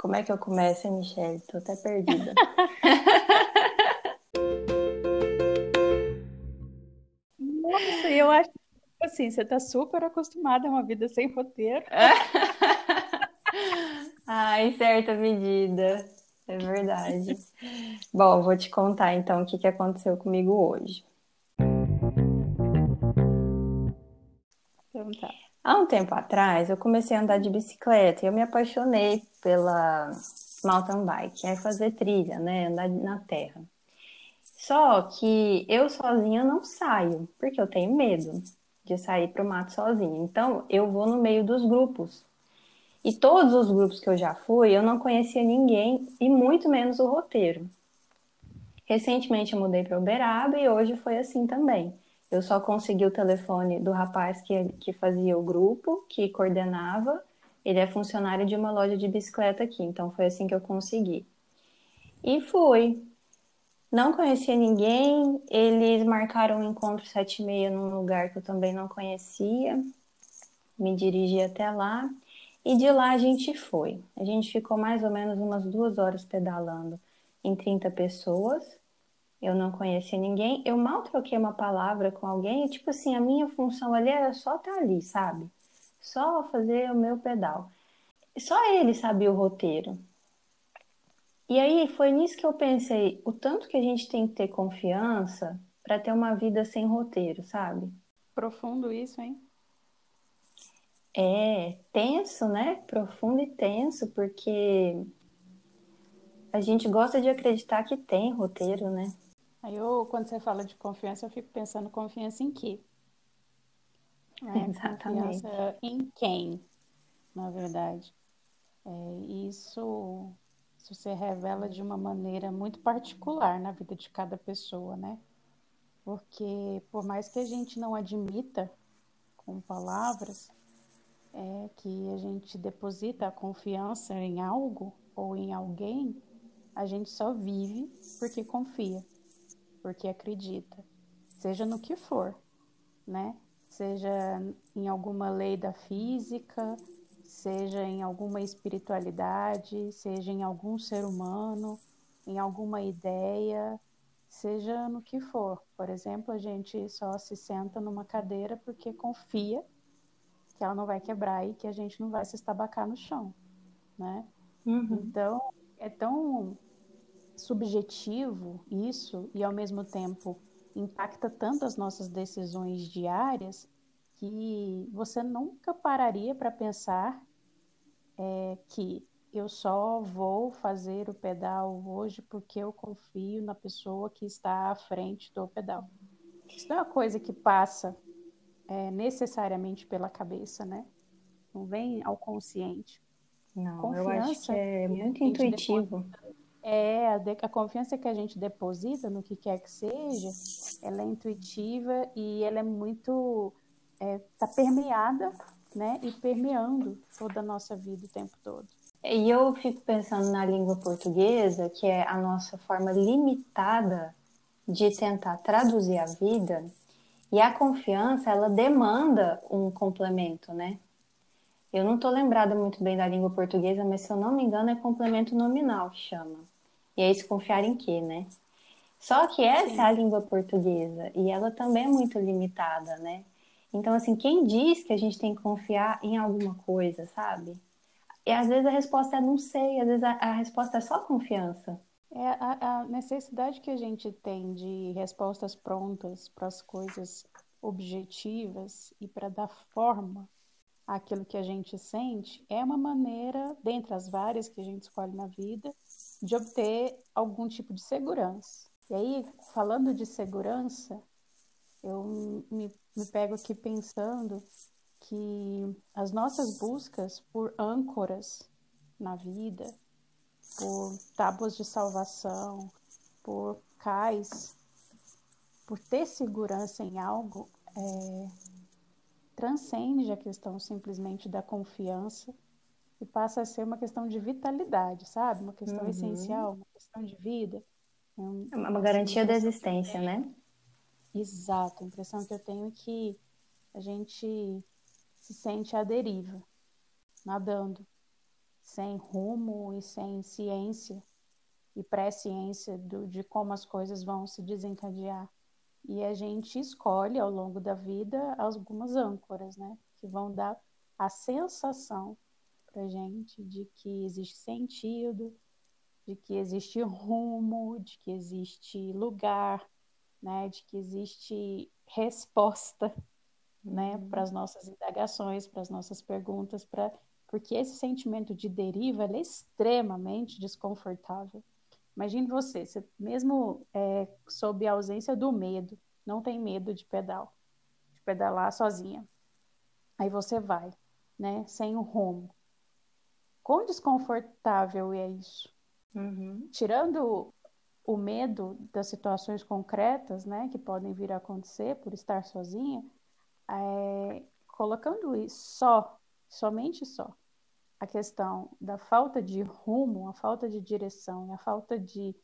Como é que eu começo, hein, Michelle? Tô até perdida. Nossa, eu acho que assim, você tá super acostumada a uma vida sem roteiro. ah, em certa medida. É verdade. Bom, vou te contar então o que, que aconteceu comigo hoje. Tempo atrás, eu comecei a andar de bicicleta e eu me apaixonei pela mountain bike, é fazer trilha, né, andar na terra. Só que eu sozinha não saio, porque eu tenho medo de sair para o mato sozinha. Então, eu vou no meio dos grupos. E todos os grupos que eu já fui, eu não conhecia ninguém e muito menos o roteiro. Recentemente eu mudei para Uberaba e hoje foi assim também. Eu só consegui o telefone do rapaz que, que fazia o grupo, que coordenava. Ele é funcionário de uma loja de bicicleta aqui, então foi assim que eu consegui. E fui. Não conhecia ninguém, eles marcaram um encontro sete e meia num lugar que eu também não conhecia. Me dirigi até lá e de lá a gente foi. A gente ficou mais ou menos umas duas horas pedalando em 30 pessoas eu não conhecia ninguém, eu mal troquei uma palavra com alguém, e, tipo assim, a minha função ali era só estar tá ali, sabe? Só fazer o meu pedal. Só ele sabia o roteiro. E aí foi nisso que eu pensei, o tanto que a gente tem que ter confiança para ter uma vida sem roteiro, sabe? Profundo isso, hein? É tenso, né? Profundo e tenso, porque a gente gosta de acreditar que tem roteiro, né? Aí eu, quando você fala de confiança, eu fico pensando confiança em quê? É, Exatamente. Confiança em quem, na verdade. É, isso, isso se revela de uma maneira muito particular na vida de cada pessoa, né? Porque por mais que a gente não admita com palavras, é que a gente deposita a confiança em algo ou em alguém, a gente só vive porque confia porque acredita, seja no que for, né? Seja em alguma lei da física, seja em alguma espiritualidade, seja em algum ser humano, em alguma ideia, seja no que for. Por exemplo, a gente só se senta numa cadeira porque confia que ela não vai quebrar e que a gente não vai se estabacar no chão, né? Uhum. Então, é tão subjetivo isso e ao mesmo tempo impacta tanto as nossas decisões diárias que você nunca pararia para pensar é, que eu só vou fazer o pedal hoje porque eu confio na pessoa que está à frente do pedal. Isso não é uma coisa que passa é, necessariamente pela cabeça, né? Não vem ao consciente. Não, Confiança, eu acho que é muito intuitivo. É a, de, a, confiança que a gente deposita no que quer que seja, ela é intuitiva e ela é muito é, tá permeada, né, e permeando toda a nossa vida o tempo todo. E eu fico pensando na língua portuguesa, que é a nossa forma limitada de tentar traduzir a vida, e a confiança, ela demanda um complemento, né? Eu não estou lembrada muito bem da língua portuguesa, mas se eu não me engano é complemento nominal que chama. E é isso confiar em quê, né? Só que essa Sim. é a língua portuguesa e ela também é muito limitada, né? Então, assim, quem diz que a gente tem que confiar em alguma coisa, sabe? E às vezes a resposta é não sei, às vezes a, a resposta é só confiança. É a, a necessidade que a gente tem de respostas prontas para as coisas objetivas e para dar forma aquilo que a gente sente é uma maneira, dentre as várias que a gente escolhe na vida, de obter algum tipo de segurança. E aí, falando de segurança, eu me, me pego aqui pensando que as nossas buscas por âncoras na vida, por tábuas de salvação, por cais, por ter segurança em algo, é, transcende a questão simplesmente da confiança e passa a ser uma questão de vitalidade, sabe? Uma questão uhum. essencial, uma questão de vida. É, um, é uma garantia da existência, né? Exato. A impressão que eu tenho é que a gente se sente à deriva, nadando, sem rumo e sem ciência e pré-ciência de como as coisas vão se desencadear. E a gente escolhe ao longo da vida algumas âncoras, né? Que vão dar a sensação para gente de que existe sentido, de que existe rumo, de que existe lugar, né? De que existe resposta, né? Uhum. Para as nossas indagações, para as nossas perguntas, para porque esse sentimento de deriva é extremamente desconfortável. Imagine você, você mesmo é, sob a ausência do medo, não tem medo de pedal, de pedalar sozinha. Aí você vai, né, sem o rumo. Quão desconfortável é isso? Uhum. Tirando o medo das situações concretas, né, que podem vir a acontecer por estar sozinha, é, colocando isso só, somente só, a questão da falta de rumo, a falta de direção, a falta de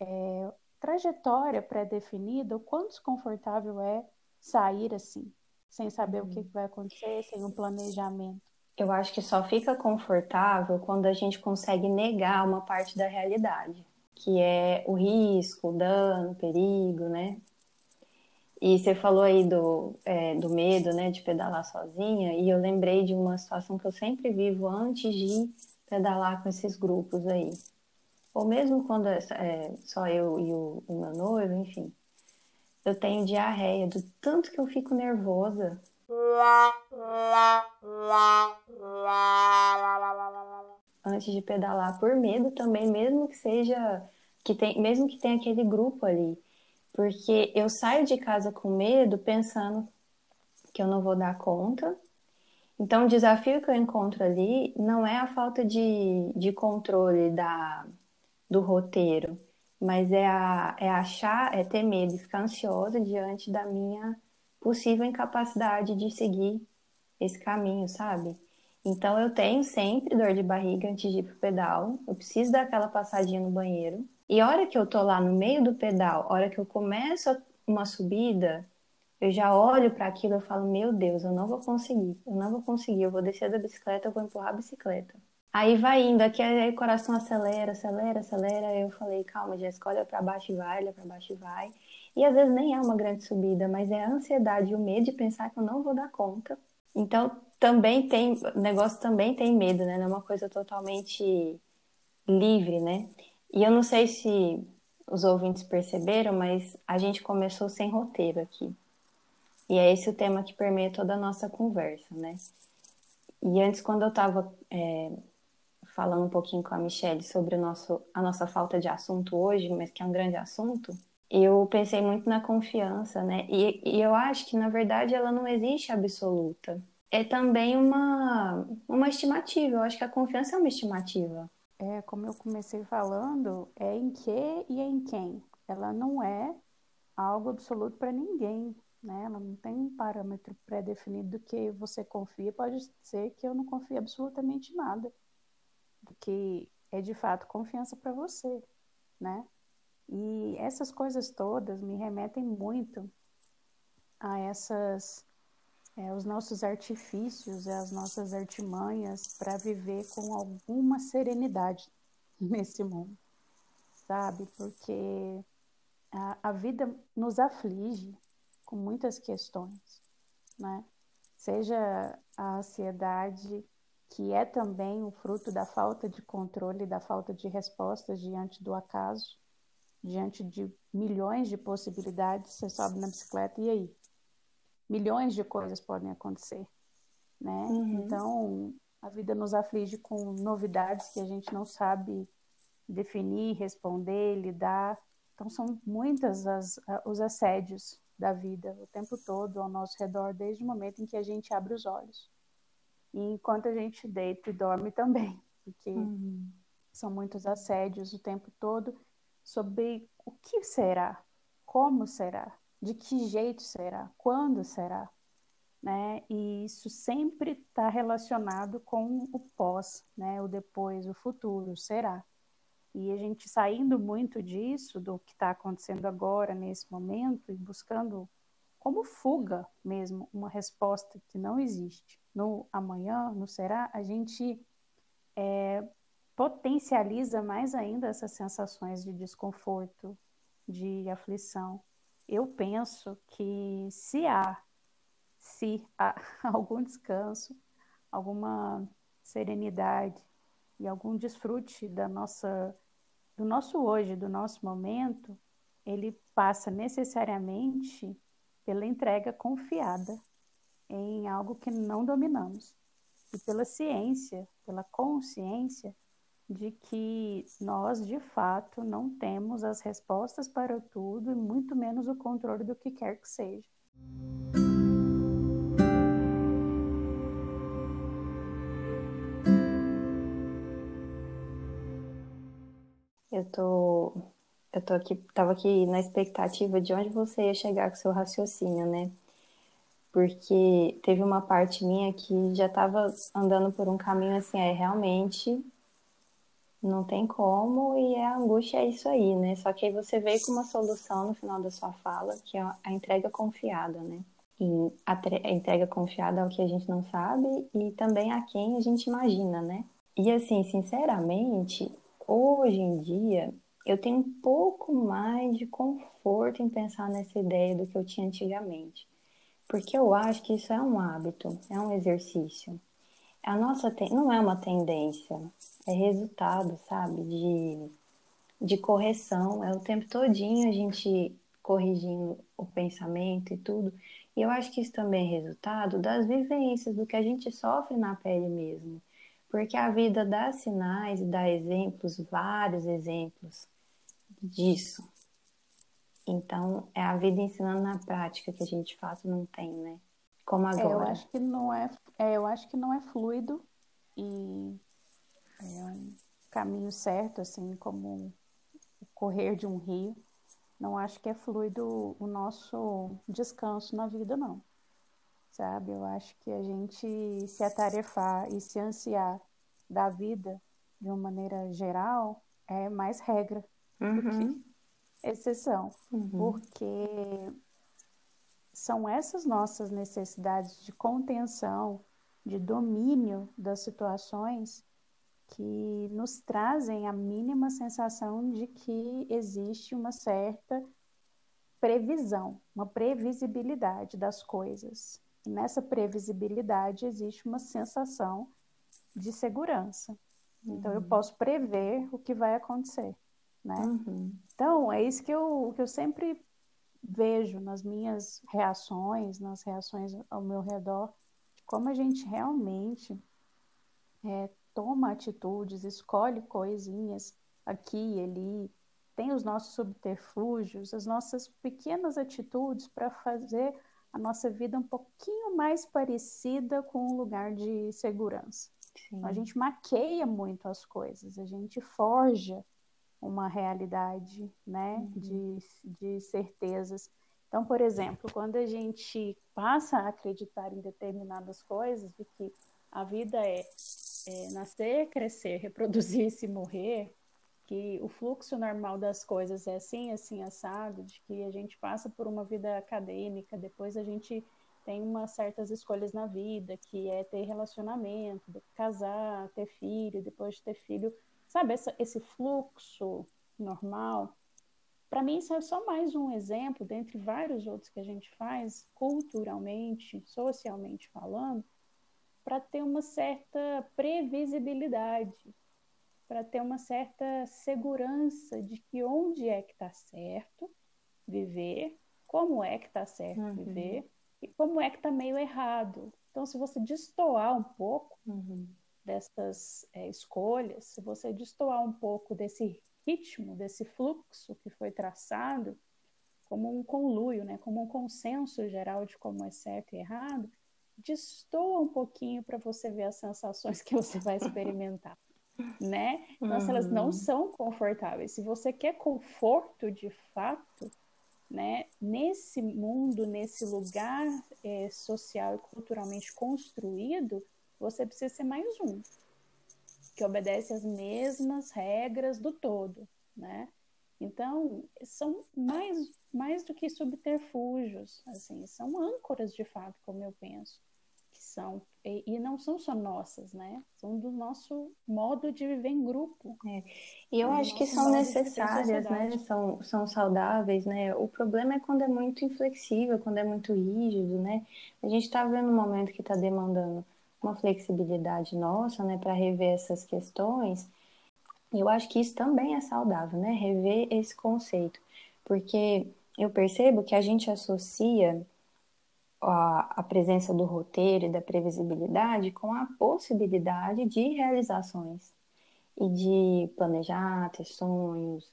é, trajetória pré-definida, o quão desconfortável é sair assim, sem saber uhum. o que, que vai acontecer, sem um planejamento. Eu acho que só fica confortável quando a gente consegue negar uma parte da realidade, que é o risco, o dano, o perigo, né? E você falou aí do, é, do medo, né, de pedalar sozinha, e eu lembrei de uma situação que eu sempre vivo antes de pedalar com esses grupos aí. Ou mesmo quando é, é só eu e o, o meu noivo, enfim. Eu tenho diarreia do tanto que eu fico nervosa. Antes de pedalar, por medo também, mesmo que seja que tem, mesmo que tenha aquele grupo ali porque eu saio de casa com medo pensando que eu não vou dar conta. Então, o desafio que eu encontro ali não é a falta de, de controle da, do roteiro, mas é, a, é achar, é ter medo, ficar ansiosa diante da minha possível incapacidade de seguir esse caminho, sabe? Então, eu tenho sempre dor de barriga antes de ir pro pedal, eu preciso dar aquela passadinha no banheiro. E a hora que eu tô lá no meio do pedal, a hora que eu começo uma subida, eu já olho para aquilo e falo: Meu Deus, eu não vou conseguir, eu não vou conseguir, eu vou descer da bicicleta, eu vou empurrar a bicicleta. Aí vai indo, aqui aí o coração acelera, acelera, acelera. Eu falei: Calma, Jéssica, olha para baixo e vai, olha para baixo e vai. E às vezes nem é uma grande subida, mas é a ansiedade e o medo de pensar que eu não vou dar conta. Então também tem, o negócio também tem medo, né? Não é uma coisa totalmente livre, né? E eu não sei se os ouvintes perceberam, mas a gente começou sem roteiro aqui. E é esse o tema que permeia toda a nossa conversa, né? E antes, quando eu estava é, falando um pouquinho com a Michelle sobre o nosso, a nossa falta de assunto hoje, mas que é um grande assunto, eu pensei muito na confiança, né? E, e eu acho que, na verdade, ela não existe absoluta. É também uma, uma estimativa. Eu acho que a confiança é uma estimativa é, como eu comecei falando, é em que e em quem. Ela não é algo absoluto para ninguém, né? Ela não tem um parâmetro pré-definido do que você confia. Pode ser que eu não confie absolutamente nada, que é de fato confiança para você, né? E essas coisas todas me remetem muito a essas é, os nossos artifícios, as nossas artimanhas para viver com alguma serenidade nesse mundo, sabe? Porque a, a vida nos aflige com muitas questões, né? Seja a ansiedade, que é também o fruto da falta de controle, da falta de respostas diante do acaso, diante de milhões de possibilidades, você sobe na bicicleta e aí? Milhões de coisas podem acontecer, né? Uhum. Então, a vida nos aflige com novidades que a gente não sabe definir, responder, lidar. Então, são muitas as, os assédios da vida o tempo todo ao nosso redor, desde o momento em que a gente abre os olhos. E enquanto a gente deita e dorme também, porque uhum. são muitos assédios o tempo todo sobre o que será, como será, de que jeito será? Quando será? Né? E isso sempre está relacionado com o pós, né? O depois, o futuro, será? E a gente saindo muito disso, do que está acontecendo agora, nesse momento, e buscando como fuga mesmo, uma resposta que não existe. No amanhã, no será, a gente é, potencializa mais ainda essas sensações de desconforto, de aflição. Eu penso que se há, se há algum descanso, alguma serenidade e algum desfrute da nossa, do nosso hoje, do nosso momento, ele passa necessariamente pela entrega confiada em algo que não dominamos. E pela ciência, pela consciência de que nós, de fato, não temos as respostas para tudo e muito menos o controle do que quer que seja. Eu tô, eu tô aqui, tava aqui na expectativa de onde você ia chegar com seu raciocínio, né? Porque teve uma parte minha que já estava andando por um caminho assim, é realmente não tem como e a angústia é isso aí, né? Só que aí você veio com uma solução no final da sua fala, que é a entrega confiada, né? E a, a entrega confiada ao que a gente não sabe e também a quem a gente imagina, né? E assim, sinceramente, hoje em dia eu tenho um pouco mais de conforto em pensar nessa ideia do que eu tinha antigamente. Porque eu acho que isso é um hábito, é um exercício. A nossa não é uma tendência, é resultado, sabe? De, de correção. É o tempo todinho a gente corrigindo o pensamento e tudo. E eu acho que isso também é resultado das vivências, do que a gente sofre na pele mesmo. Porque a vida dá sinais e dá exemplos, vários exemplos disso. Então, é a vida ensinando na prática que a gente faz, não tem, né? Como agora. É, eu acho que não é, é, eu acho que não é fluido e é um caminho certo, assim como o correr de um rio. Não acho que é fluido o nosso descanso na vida, não. Sabe? Eu acho que a gente se atarefar e se ansiar da vida de uma maneira geral é mais regra uhum. do que uhum. exceção. Uhum. Porque são essas nossas necessidades de contenção, de domínio das situações que nos trazem a mínima sensação de que existe uma certa previsão, uma previsibilidade das coisas. E nessa previsibilidade existe uma sensação de segurança. Uhum. Então eu uhum. posso prever o que vai acontecer, né? Uhum. Então é isso que eu, que eu sempre vejo nas minhas reações, nas reações ao meu redor, como a gente realmente é, toma atitudes, escolhe coisinhas aqui e ali, tem os nossos subterfúgios, as nossas pequenas atitudes para fazer a nossa vida um pouquinho mais parecida com um lugar de segurança. Então, a gente maqueia muito as coisas, a gente forja uma realidade né, uhum. de, de certezas. Então, por exemplo, quando a gente passa a acreditar em determinadas coisas, de que a vida é é, nascer, crescer, reproduzir-se e morrer, que o fluxo normal das coisas é assim, assim, assado, de que a gente passa por uma vida acadêmica, depois a gente tem umas certas escolhas na vida, que é ter relacionamento, casar, ter filho, depois de ter filho, sabe, essa, esse fluxo normal. Para mim, isso é só mais um exemplo, dentre vários outros que a gente faz, culturalmente, socialmente falando, para ter uma certa previsibilidade, para ter uma certa segurança de que onde é que está certo viver, como é que está certo uhum. viver e como é que está meio errado. Então, se você destoar um pouco uhum. Dessas é, escolhas, se você destoar um pouco desse ritmo, desse fluxo que foi traçado, como um conluio, né, como um consenso geral de como é certo e errado, destoa um pouquinho para você ver as sensações que você vai experimentar, né? Então, uhum. elas não uhum. são confortáveis. Se você quer conforto de fato, né? Nesse mundo, nesse lugar é, social e culturalmente construído, você precisa ser mais um que obedece às mesmas regras do todo, né? Então, são mais, mais do que subterfúgios, assim, são âncoras de fato, como eu penso, que são e, e, não são só nossas, né? São do nosso modo de viver em grupo. É. E eu acho que são necessárias, né? São, são saudáveis, né? O problema é quando é muito inflexível, quando é muito rígido, né? A gente está vendo um momento que está demandando uma flexibilidade nossa, né, para rever essas questões. E eu acho que isso também é saudável, né? Rever esse conceito, porque eu percebo que a gente associa a, a presença do roteiro e da previsibilidade com a possibilidade de realizações e de planejar, ter sonhos,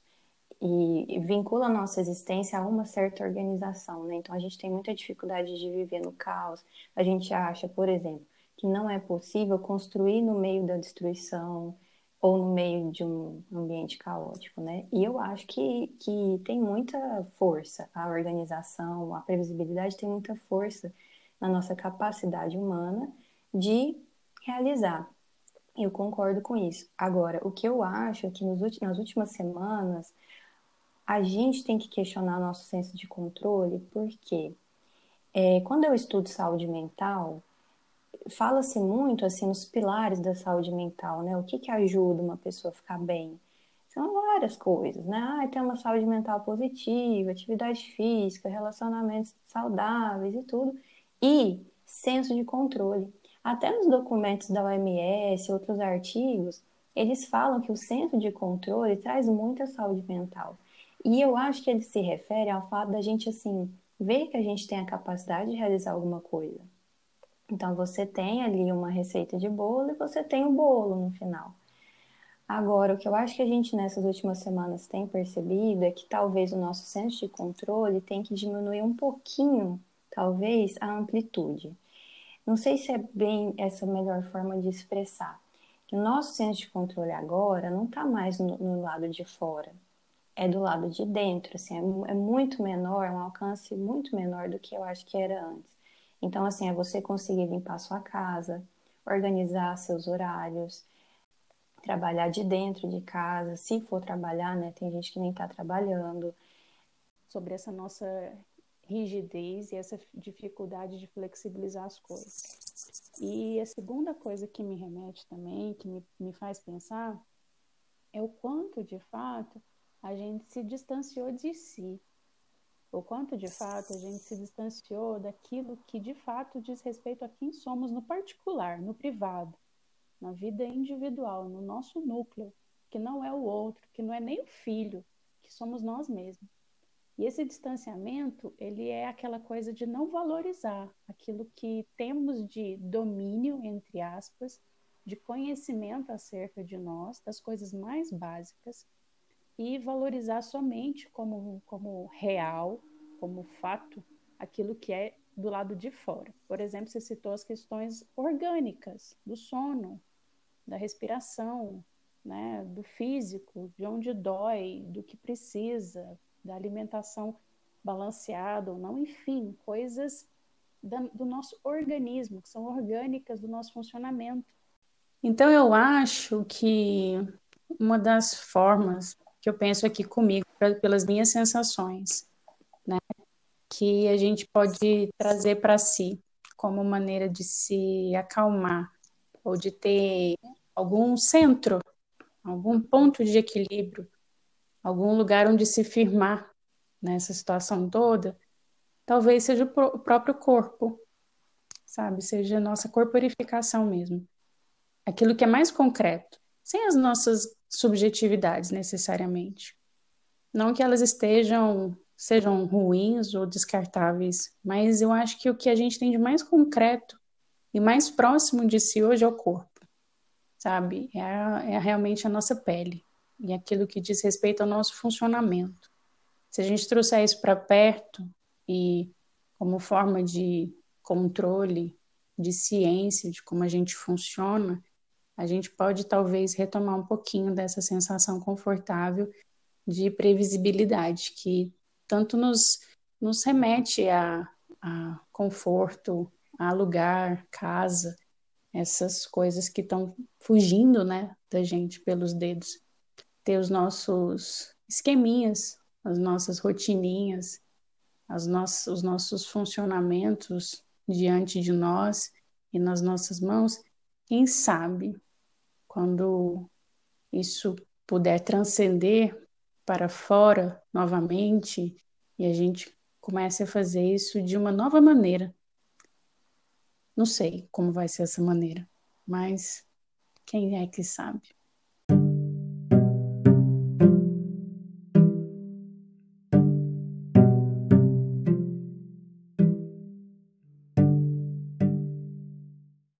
e vincula a nossa existência a uma certa organização, né? Então a gente tem muita dificuldade de viver no caos. A gente acha, por exemplo, que não é possível construir no meio da destruição ou no meio de um ambiente caótico, né? E eu acho que, que tem muita força a organização, a previsibilidade tem muita força na nossa capacidade humana de realizar. Eu concordo com isso. Agora, o que eu acho é que nos nas últimas semanas a gente tem que questionar nosso senso de controle, porque é, quando eu estudo saúde mental, fala-se muito assim nos pilares da saúde mental, né? O que que ajuda uma pessoa a ficar bem? São várias coisas, né? Ah, ter uma saúde mental positiva, atividade física, relacionamentos saudáveis e tudo. E senso de controle. Até nos documentos da OMS, outros artigos, eles falam que o senso de controle traz muita saúde mental. E eu acho que ele se refere ao fato da gente, assim, ver que a gente tem a capacidade de realizar alguma coisa. Então você tem ali uma receita de bolo e você tem o bolo no final. Agora, o que eu acho que a gente nessas últimas semanas tem percebido é que talvez o nosso senso de controle tem que diminuir um pouquinho, talvez, a amplitude. Não sei se é bem essa melhor forma de expressar. O nosso senso de controle agora não está mais no, no, lado de fora, é do lado de dentro. Assim, é, é muito menor, um alcance muito menor do que eu acho que era antes. Então, assim, é você conseguir limpar sua casa, organizar seus horários, trabalhar de dentro de casa, se for trabalhar, né? Tem gente que nem está trabalhando. Sobre essa nossa rigidez e essa dificuldade de flexibilizar as coisas. E a segunda coisa que me remete também, que me, me faz pensar, é o quanto, de fato, a gente se distanciou de si o quanto de fato a gente se distanciou daquilo que de fato diz respeito a quem somos no particular, no privado, na vida individual, no nosso núcleo, que não é o outro, que não é nem o filho, que somos nós mesmos. E esse distanciamento, ele é aquela coisa de não valorizar aquilo que temos de domínio, entre aspas, de conhecimento acerca de nós, das coisas mais básicas, e valorizar somente como, como real, como fato, aquilo que é do lado de fora. Por exemplo, você citou as questões orgânicas, do sono, da respiração, né, do físico, de onde dói, do que precisa, da alimentação balanceada ou não, enfim, coisas da, do nosso organismo, que são orgânicas do nosso funcionamento. Então, eu acho que uma das formas que eu penso aqui comigo, pra, pelas minhas sensações, né? Que a gente pode trazer para si como maneira de se acalmar ou de ter algum centro, algum ponto de equilíbrio, algum lugar onde se firmar nessa situação toda, talvez seja o próprio corpo, sabe? Seja a nossa corporificação mesmo. Aquilo que é mais concreto, sem as nossas subjetividades necessariamente. Não que elas estejam sejam ruins ou descartáveis, mas eu acho que o que a gente tem de mais concreto e mais próximo de si hoje é o corpo, sabe? É, a, é realmente a nossa pele e aquilo que diz respeito ao nosso funcionamento. Se a gente trouxer isso para perto e como forma de controle, de ciência de como a gente funciona, a gente pode talvez retomar um pouquinho dessa sensação confortável de previsibilidade, que tanto nos, nos remete a, a conforto, a lugar, casa, essas coisas que estão fugindo né, da gente pelos dedos. Ter os nossos esqueminhas, as nossas rotininhas, as nossas, os nossos funcionamentos diante de nós e nas nossas mãos, quem sabe quando isso puder transcender para fora novamente e a gente comece a fazer isso de uma nova maneira. Não sei como vai ser essa maneira, mas quem é que sabe?